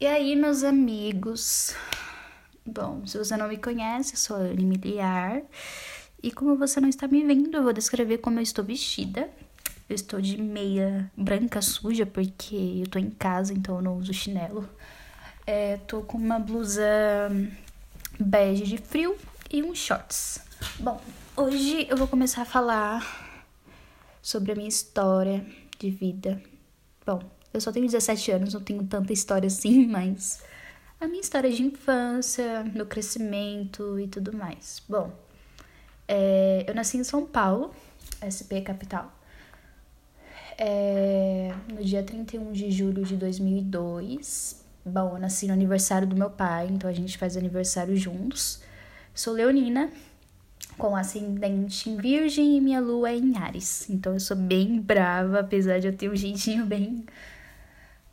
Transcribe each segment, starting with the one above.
E aí, meus amigos? Bom, se você não me conhece, eu sou a Anne Miliar. E como você não está me vendo, eu vou descrever como eu estou vestida. Eu estou de meia branca suja, porque eu tô em casa, então eu não uso chinelo. É, tô com uma blusa bege de frio e uns shorts. Bom, hoje eu vou começar a falar sobre a minha história de vida. Bom, eu só tenho 17 anos, não tenho tanta história assim, mas a minha história de infância, meu crescimento e tudo mais. Bom, é, eu nasci em São Paulo, SP capital, é, no dia 31 de julho de 2002. Bom, eu nasci no aniversário do meu pai, então a gente faz aniversário juntos. Sou leonina, com ascendente em Virgem e minha lua é em Ares. Então eu sou bem brava, apesar de eu ter um jeitinho bem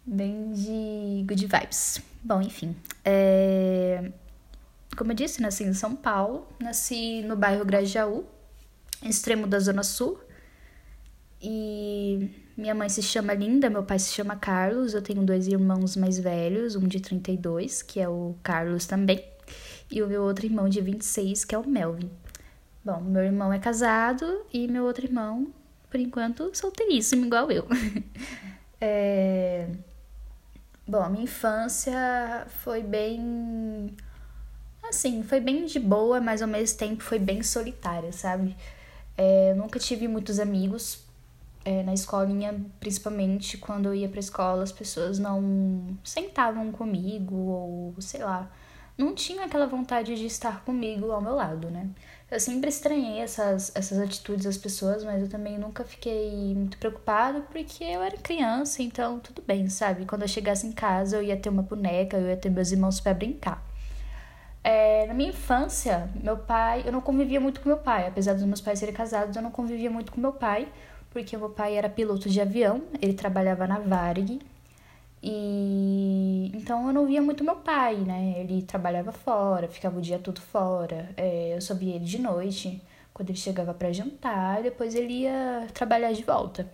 bem de good vibes. Bom, enfim. É... Como eu disse, nasci em São Paulo, nasci no bairro Grajaú, extremo da Zona Sul. E minha mãe se chama Linda, meu pai se chama Carlos. Eu tenho dois irmãos mais velhos, um de 32, que é o Carlos também, e o meu outro irmão de 26, que é o Melvin. Bom, meu irmão é casado e meu outro irmão, por enquanto, solteiríssimo, igual eu. é... Bom, a minha infância foi bem. Assim, foi bem de boa, mas ao mesmo tempo foi bem solitária, sabe? É, eu nunca tive muitos amigos. É, na escolinha, principalmente quando eu ia pra escola, as pessoas não sentavam comigo, ou sei lá, não tinham aquela vontade de estar comigo ao meu lado, né? Eu sempre estranhei essas, essas atitudes das pessoas, mas eu também nunca fiquei muito preocupada porque eu era criança, então tudo bem, sabe? Quando eu chegasse em casa, eu ia ter uma boneca, eu ia ter meus irmãos para brincar. É, na minha infância, meu pai, eu não convivia muito com meu pai, apesar dos meus pais serem casados, eu não convivia muito com meu pai, porque meu pai era piloto de avião, ele trabalhava na Varig, e então eu não via muito meu pai, né? Ele trabalhava fora, ficava o dia todo fora. É, eu só via ele de noite, quando ele chegava para jantar, e depois ele ia trabalhar de volta.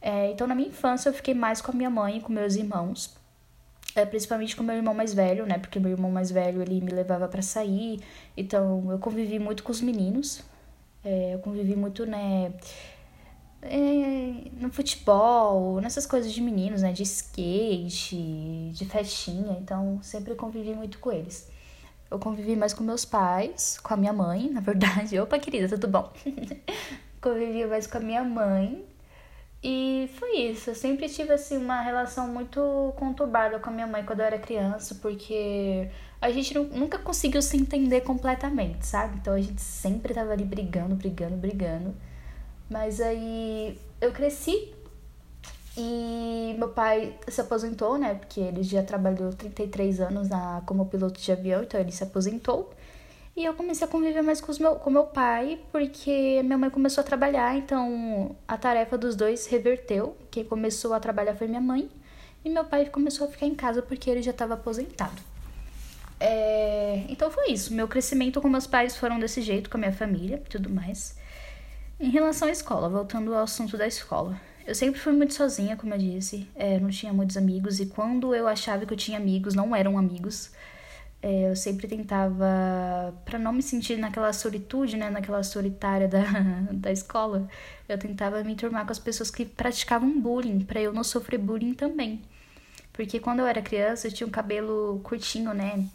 É, então na minha infância eu fiquei mais com a minha mãe e com meus irmãos. É, principalmente com meu irmão mais velho, né? Porque meu irmão mais velho ele me levava para sair, então eu convivi muito com os meninos. É, eu convivi muito, né? É, no futebol, nessas coisas de meninos, né? De skate, de festinha. Então, sempre convivi muito com eles. Eu convivi mais com meus pais, com a minha mãe, na verdade. Opa, querida, tudo bom? convivi mais com a minha mãe. E foi isso. Eu sempre tive, assim, uma relação muito conturbada com a minha mãe quando eu era criança, porque a gente nunca conseguiu se entender completamente, sabe? Então, a gente sempre tava ali brigando, brigando, brigando. Mas aí eu cresci e meu pai se aposentou, né? Porque ele já trabalhou 33 anos na, como piloto de avião, então ele se aposentou. E eu comecei a conviver mais com, os meu, com meu pai, porque minha mãe começou a trabalhar, então a tarefa dos dois reverteu. Quem começou a trabalhar foi minha mãe, e meu pai começou a ficar em casa porque ele já estava aposentado. É... Então foi isso. Meu crescimento com meus pais foram desse jeito, com a minha família tudo mais. Em relação à escola, voltando ao assunto da escola. Eu sempre fui muito sozinha, como eu disse, é, não tinha muitos amigos, e quando eu achava que eu tinha amigos, não eram amigos. É, eu sempre tentava, para não me sentir naquela solitude, né, naquela solitária da, da escola, eu tentava me turmar com as pessoas que praticavam bullying, para eu não sofrer bullying também. Porque quando eu era criança, eu tinha um cabelo curtinho, né,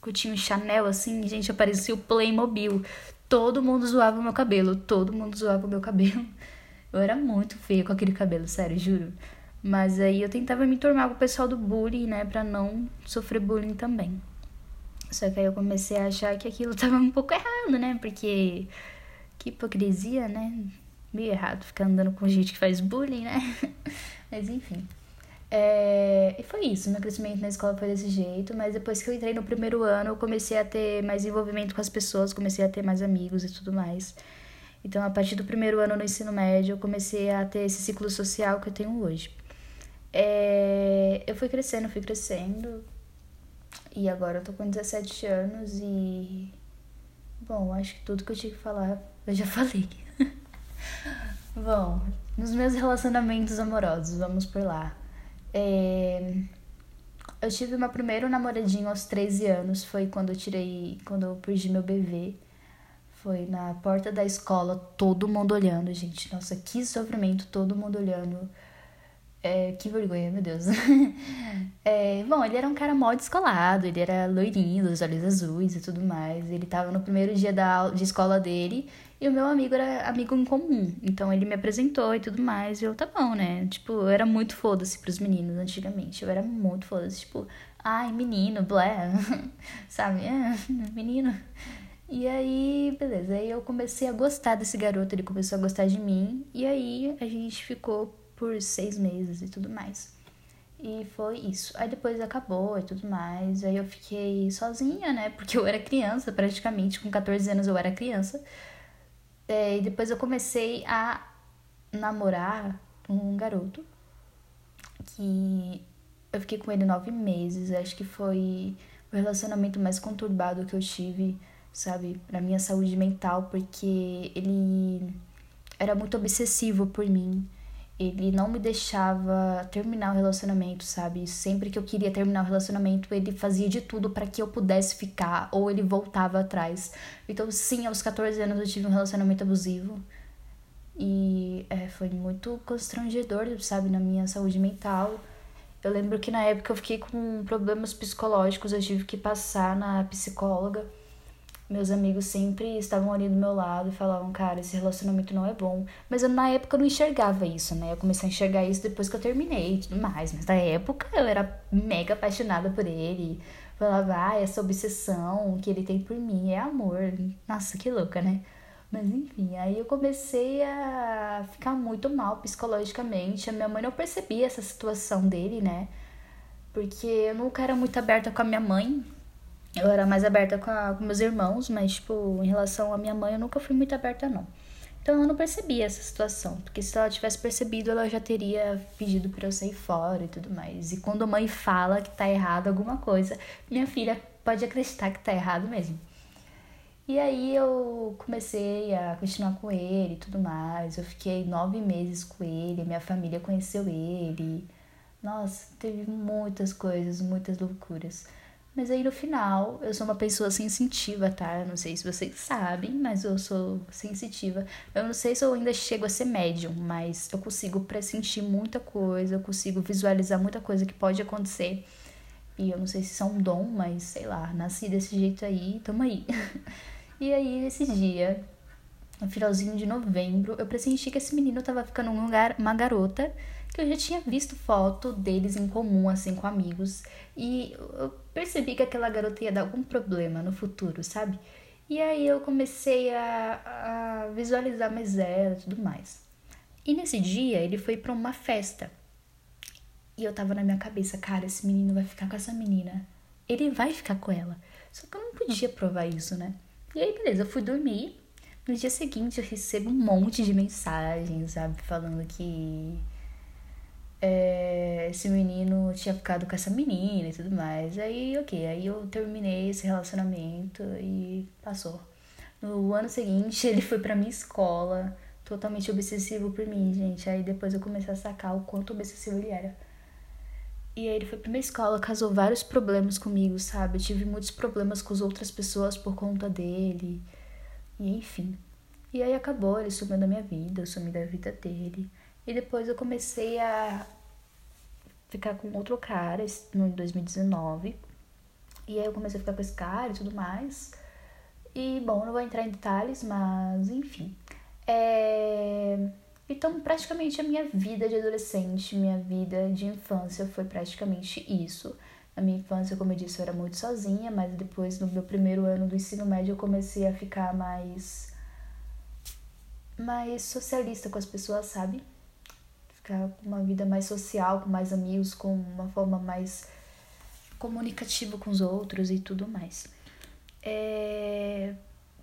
curtinho Chanel, assim, gente, eu parecia o Playmobil. Todo mundo zoava o meu cabelo, todo mundo zoava o meu cabelo. Eu era muito feia com aquele cabelo, sério, juro. Mas aí eu tentava me tornar com o pessoal do bullying, né, pra não sofrer bullying também. Só que aí eu comecei a achar que aquilo tava um pouco errado, né, porque que hipocrisia, né? Meio errado ficar andando com gente que faz bullying, né? Mas enfim. É, e foi isso, meu crescimento na escola foi desse jeito, mas depois que eu entrei no primeiro ano, eu comecei a ter mais envolvimento com as pessoas, comecei a ter mais amigos e tudo mais. Então, a partir do primeiro ano no ensino médio, eu comecei a ter esse ciclo social que eu tenho hoje. É, eu fui crescendo, fui crescendo, e agora eu tô com 17 anos e. Bom, acho que tudo que eu tinha que falar eu já falei. Bom, nos meus relacionamentos amorosos, vamos por lá. É... Eu tive meu primeiro namoradinho aos 13 anos, foi quando eu tirei, quando eu perdi meu bebê. Foi na porta da escola, todo mundo olhando, gente. Nossa, que sofrimento, todo mundo olhando. É, que vergonha, meu Deus. é, bom, ele era um cara mó descolado, ele era loirinho, dos olhos azuis e tudo mais. Ele tava no primeiro dia da, de escola dele e o meu amigo era amigo em comum. Então ele me apresentou e tudo mais. E eu, tá bom, né? Tipo, eu era muito foda-se pros meninos antigamente. Eu era muito foda-se. Tipo, ai, menino, blé. Sabe? É, menino. E aí, beleza. Aí eu comecei a gostar desse garoto. Ele começou a gostar de mim. E aí a gente ficou por seis meses e tudo mais. E foi isso. Aí depois acabou e tudo mais. Aí eu fiquei sozinha, né? Porque eu era criança, praticamente. Com 14 anos eu era criança. É, e depois eu comecei a namorar um garoto. Que eu fiquei com ele nove meses. Acho que foi o relacionamento mais conturbado que eu tive, sabe? Na minha saúde mental. Porque ele era muito obsessivo por mim ele não me deixava terminar o relacionamento, sabe? Sempre que eu queria terminar o relacionamento, ele fazia de tudo para que eu pudesse ficar ou ele voltava atrás. Então, sim, aos 14 anos eu tive um relacionamento abusivo. E é, foi muito constrangedor, sabe, na minha saúde mental. Eu lembro que na época eu fiquei com problemas psicológicos, eu tive que passar na psicóloga meus amigos sempre estavam ali do meu lado e falavam, cara, esse relacionamento não é bom. Mas eu, na época não enxergava isso, né? Eu comecei a enxergar isso depois que eu terminei e tudo mais. Mas na época eu era mega apaixonada por ele. Falava, ah, essa obsessão que ele tem por mim é amor. Nossa, que louca, né? Mas enfim, aí eu comecei a ficar muito mal psicologicamente. A minha mãe não percebia essa situação dele, né? Porque eu nunca era muito aberta com a minha mãe eu era mais aberta com, a, com meus irmãos, mas, tipo, em relação à minha mãe, eu nunca fui muito aberta, não. Então eu não percebia essa situação, porque se ela tivesse percebido, ela já teria pedido para eu sair fora e tudo mais. E quando a mãe fala que tá errado alguma coisa, minha filha pode acreditar que tá errado mesmo. E aí eu comecei a continuar com ele e tudo mais. Eu fiquei nove meses com ele, minha família conheceu ele. Nossa, teve muitas coisas, muitas loucuras. Mas aí no final, eu sou uma pessoa sensitiva, tá? Eu não sei se vocês sabem, mas eu sou sensitiva. Eu não sei se eu ainda chego a ser médium, mas eu consigo pressentir muita coisa, eu consigo visualizar muita coisa que pode acontecer. E eu não sei se isso é um dom, mas sei lá, nasci desse jeito aí, tamo aí. e aí, esse dia, no finalzinho de novembro, eu pressenti que esse menino tava ficando um lugar, uma garota que eu já tinha visto foto deles em comum, assim, com amigos. E eu percebi que aquela garota ia dar algum problema no futuro, sabe? E aí eu comecei a, a visualizar mais ela e tudo mais. E nesse dia ele foi para uma festa. E eu tava na minha cabeça, cara, esse menino vai ficar com essa menina. Ele vai ficar com ela. Só que eu não podia provar isso, né? E aí, beleza, eu fui dormir. No dia seguinte eu recebo um monte de mensagens, sabe? Falando que é, esse menino tinha ficado com essa menina e tudo mais. Aí, ok, aí eu terminei esse relacionamento e passou. No ano seguinte, ele foi pra minha escola, totalmente obsessivo por mim, gente. Aí depois eu comecei a sacar o quanto obsessivo ele era. E aí ele foi pra minha escola, causou vários problemas comigo, sabe? Eu tive muitos problemas com as outras pessoas por conta dele. E enfim. E aí acabou, ele sumiu da minha vida, eu sumi da vida dele. E depois eu comecei a ficar com outro cara no 2019. E aí eu comecei a ficar com esse cara e tudo mais. E bom, não vou entrar em detalhes, mas enfim. É... Então, praticamente a minha vida de adolescente, minha vida de infância foi praticamente isso. Na minha infância, como eu disse, eu era muito sozinha, mas depois, no meu primeiro ano do ensino médio, eu comecei a ficar mais. mais socialista com as pessoas, sabe? Com uma vida mais social, com mais amigos, com uma forma mais comunicativa com os outros e tudo mais. É...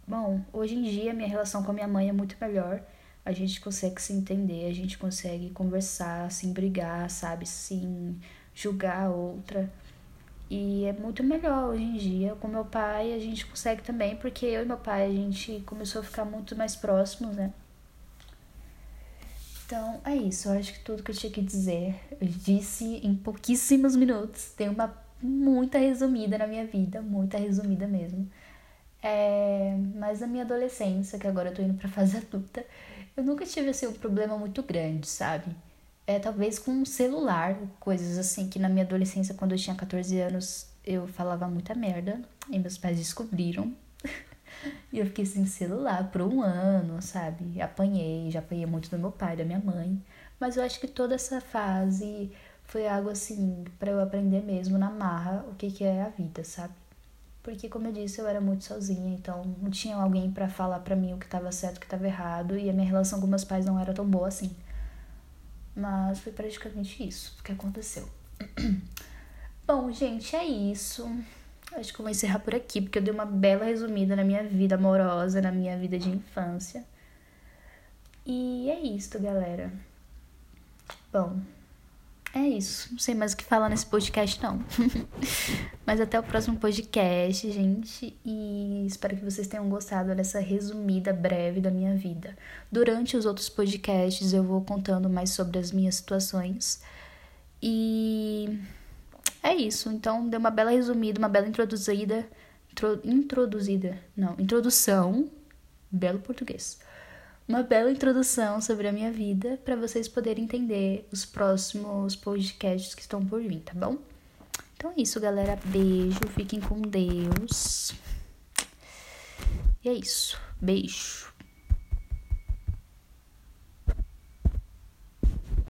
Bom, hoje em dia minha relação com a minha mãe é muito melhor. A gente consegue se entender, a gente consegue conversar sem brigar, sabe? Sem julgar a outra. E é muito melhor hoje em dia. Com meu pai a gente consegue também, porque eu e meu pai a gente começou a ficar muito mais próximos, né? Então é isso, eu acho que tudo que eu tinha que dizer eu disse em pouquíssimos minutos. Tem uma muita resumida na minha vida, muita resumida mesmo. É, mas na minha adolescência, que agora eu tô indo pra fase adulta, eu nunca tive assim um problema muito grande, sabe? É talvez com um celular, coisas assim que na minha adolescência, quando eu tinha 14 anos, eu falava muita merda e meus pais descobriram. E eu fiquei sem celular por um ano, sabe? Apanhei, já apanhei muito do meu pai, da minha mãe. Mas eu acho que toda essa fase foi algo assim para eu aprender mesmo na marra o que que é a vida, sabe? Porque como eu disse, eu era muito sozinha, então não tinha alguém para falar para mim o que estava certo, o que estava errado, e a minha relação com meus pais não era tão boa assim. Mas foi praticamente isso que aconteceu. Bom, gente, é isso. Acho que eu vou encerrar por aqui, porque eu dei uma bela resumida na minha vida amorosa, na minha vida de infância. E é isso, galera. Bom, é isso. Não sei mais o que falar nesse podcast, não. Mas até o próximo podcast, gente. E espero que vocês tenham gostado dessa resumida breve da minha vida. Durante os outros podcasts, eu vou contando mais sobre as minhas situações. E é isso. Então, deu uma bela resumida, uma bela introduzida. Intro, introduzida. Não, introdução. Belo português uma bela introdução sobre a minha vida para vocês poderem entender os próximos podcasts que estão por vir, tá bom? Então é isso, galera. Beijo, fiquem com Deus. E é isso. Beijo.